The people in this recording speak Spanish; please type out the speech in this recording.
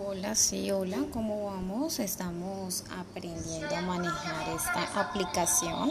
Hola, sí, hola, ¿cómo vamos? Estamos aprendiendo a manejar esta aplicación.